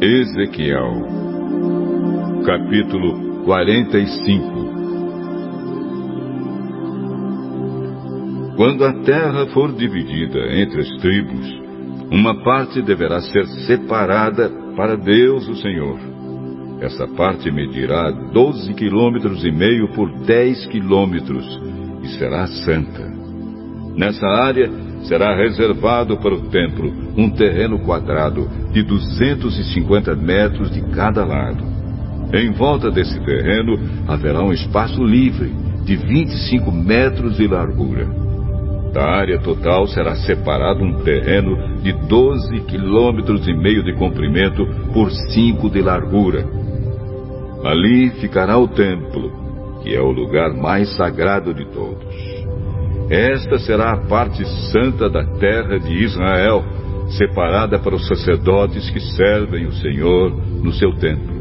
Ezequiel, capítulo 45 Quando a terra for dividida entre as tribos, uma parte deverá ser separada para Deus o Senhor. Essa parte medirá doze quilômetros e meio por dez quilômetros e será santa. Nessa área será reservado para o templo um terreno quadrado de 250 metros de cada lado. Em volta desse terreno haverá um espaço livre de 25 metros de largura. Da área total será separado um terreno de 12 quilômetros e meio de comprimento por 5 de largura. Ali ficará o templo, que é o lugar mais sagrado de todos. Esta será a parte santa da terra de Israel, separada para os sacerdotes que servem o Senhor no seu templo.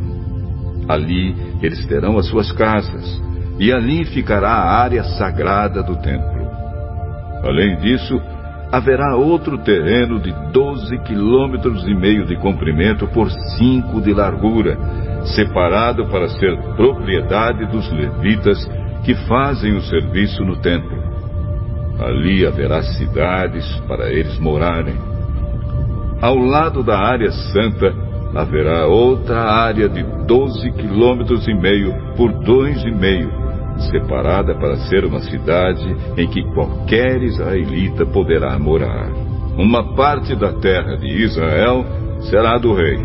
Ali eles terão as suas casas, e ali ficará a área sagrada do templo. Além disso, haverá outro terreno de doze quilômetros e meio de comprimento por cinco de largura, separado para ser propriedade dos levitas que fazem o serviço no templo. Ali haverá cidades para eles morarem. Ao lado da área santa haverá outra área de doze quilômetros e meio por dois e meio, separada para ser uma cidade em que qualquer israelita poderá morar. Uma parte da terra de Israel será do rei.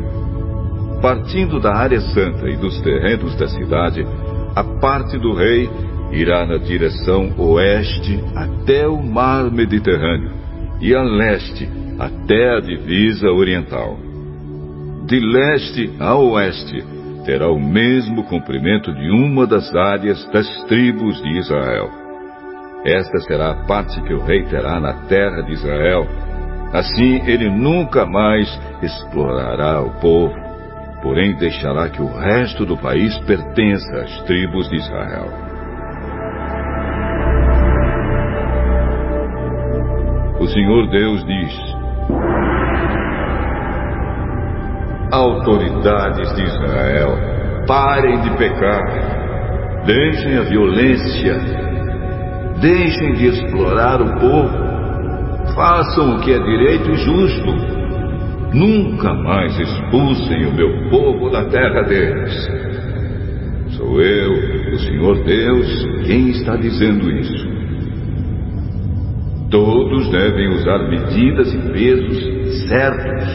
Partindo da área santa e dos terrenos da cidade, a parte do rei irá na direção oeste até o mar Mediterrâneo e a leste até a divisa oriental. De leste a oeste terá o mesmo comprimento de uma das áreas das tribos de Israel. Esta será a parte que o rei terá na terra de Israel. Assim ele nunca mais explorará o povo, porém deixará que o resto do país pertença às tribos de Israel. Senhor Deus diz: Autoridades de Israel, parem de pecar, deixem a violência, deixem de explorar o povo, façam o que é direito e justo. Nunca mais expulsem o meu povo da terra deles. Sou eu, o Senhor Deus, quem está dizendo isso. Todos devem usar medidas e pesos certos.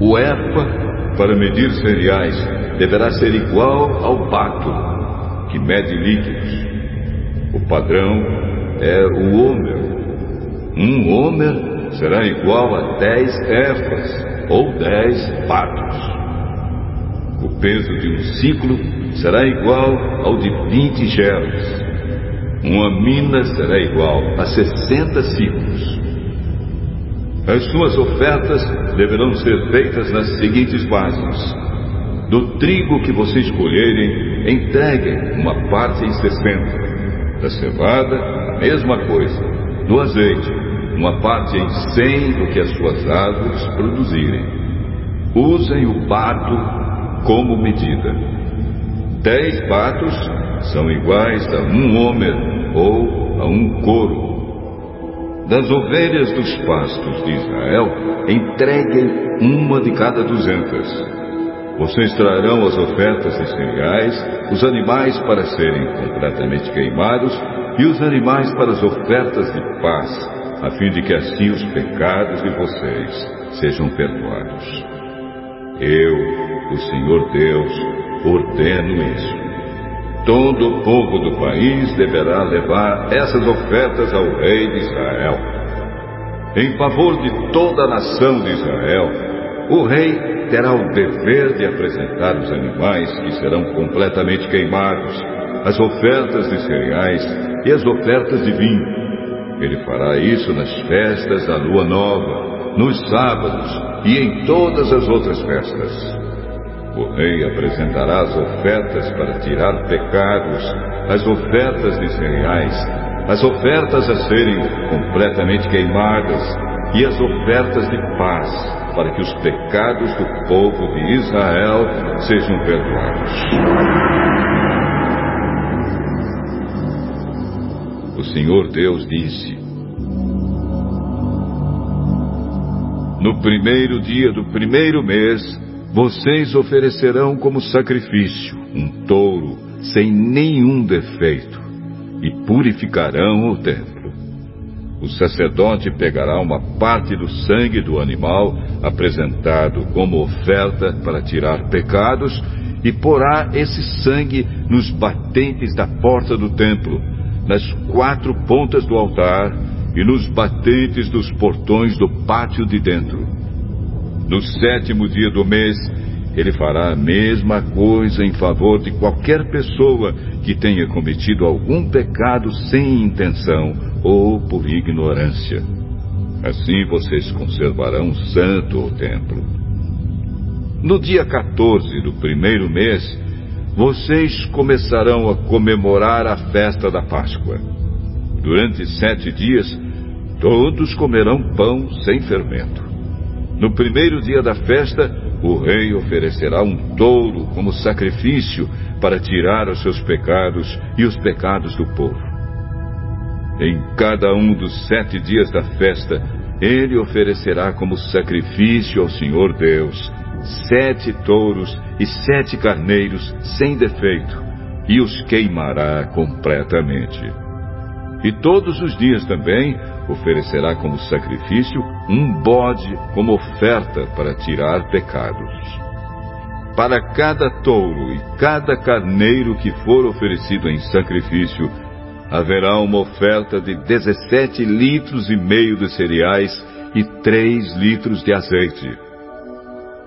O EPA, para medir cereais, deverá ser igual ao bato, que mede líquidos. O padrão é o homer. Um homer será igual a 10 efas, ou 10 batos. O peso de um ciclo será igual ao de 20 gelos. Uma mina será igual a 60 ciclos. As suas ofertas deverão ser feitas nas seguintes bases. Do trigo que vocês colherem, entreguem uma parte em 60. Da cevada, a mesma coisa. Do azeite, uma parte em 100 do que as suas árvores produzirem. Usem o bato como medida. Dez batos são iguais a um homer ou a um coro. Das ovelhas dos pastos de Israel, entreguem uma de cada duzentas. Vocês trarão as ofertas de cereais, os animais para serem completamente queimados e os animais para as ofertas de paz, a fim de que assim os pecados de vocês sejam perdoados. Eu, o Senhor Deus, ordeno isso. Todo o povo do país deverá levar essas ofertas ao rei de Israel. Em favor de toda a nação de Israel, o rei terá o dever de apresentar os animais que serão completamente queimados, as ofertas de cereais e as ofertas de vinho. Ele fará isso nas festas da lua nova, nos sábados e em todas as outras festas. O rei apresentará as ofertas para tirar pecados, as ofertas de cereais, as ofertas a serem completamente queimadas e as ofertas de paz. para que os pecados do povo de Israel sejam perdoados. O Senhor Deus disse: No primeiro dia do primeiro mês, vocês oferecerão como sacrifício um touro sem nenhum defeito e purificarão o templo. O sacerdote pegará uma parte do sangue do animal apresentado como oferta para tirar pecados e porá esse sangue nos batentes da porta do templo, nas quatro pontas do altar e nos batentes dos portões do pátio de dentro. No sétimo dia do mês, ele fará a mesma coisa em favor de qualquer pessoa que tenha cometido algum pecado sem intenção ou por ignorância. Assim vocês conservarão santo o templo. No dia 14 do primeiro mês, vocês começarão a comemorar a festa da Páscoa. Durante sete dias, todos comerão pão sem fermento. No primeiro dia da festa, o rei oferecerá um touro como sacrifício para tirar os seus pecados e os pecados do povo. Em cada um dos sete dias da festa, ele oferecerá como sacrifício ao Senhor Deus sete touros e sete carneiros sem defeito, e os queimará completamente. E todos os dias também oferecerá como sacrifício um bode como oferta para tirar pecados. Para cada touro e cada carneiro que for oferecido em sacrifício, haverá uma oferta de 17 litros e meio de cereais e 3 litros de azeite.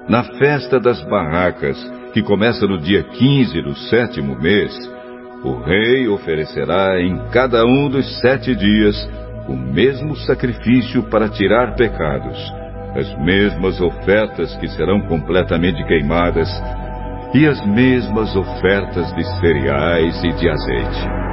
Na festa das barracas, que começa no dia 15 do sétimo mês, o rei oferecerá em cada um dos sete dias o mesmo sacrifício para tirar pecados, as mesmas ofertas que serão completamente queimadas e as mesmas ofertas de cereais e de azeite.